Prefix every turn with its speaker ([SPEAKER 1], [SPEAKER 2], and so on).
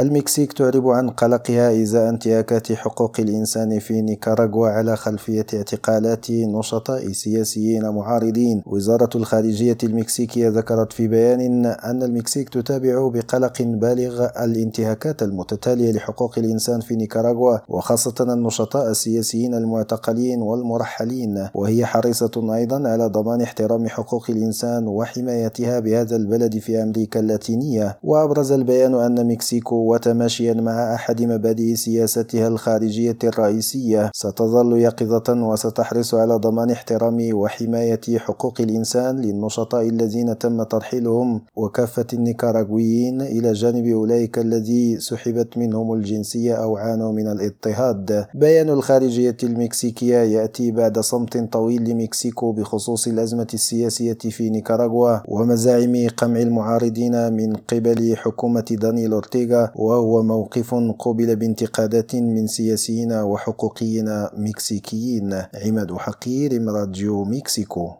[SPEAKER 1] المكسيك تعرب عن قلقها إزاء انتهاكات حقوق الإنسان في نيكاراغوا على خلفية اعتقالات نشطاء سياسيين معارضين. وزارة الخارجية المكسيكية ذكرت في بيان أن المكسيك تتابع بقلق بالغ الانتهاكات المتتالية لحقوق الإنسان في نيكاراغوا وخاصة النشطاء السياسيين المعتقلين والمرحلين. وهي حريصة أيضا على ضمان احترام حقوق الإنسان وحمايتها بهذا البلد في أمريكا اللاتينية. وأبرز البيان أن مكسيكو وتماشيا مع أحد مبادئ سياستها الخارجية الرئيسية ستظل يقظة وستحرص على ضمان احترام وحماية حقوق الإنسان للنشطاء الذين تم ترحيلهم وكافة النيكاراغويين إلى جانب أولئك الذي سحبت منهم الجنسية أو عانوا من الاضطهاد. بيان الخارجية المكسيكية يأتي بعد صمت طويل لمكسيكو بخصوص الأزمة السياسية في نيكاراغوا ومزاعم قمع المعارضين من قبل حكومة دانيال أورتيغا وهو موقف قوبل بانتقادات من سياسيين وحقوقيين مكسيكيين. عماد حقير راديو مكسيكو.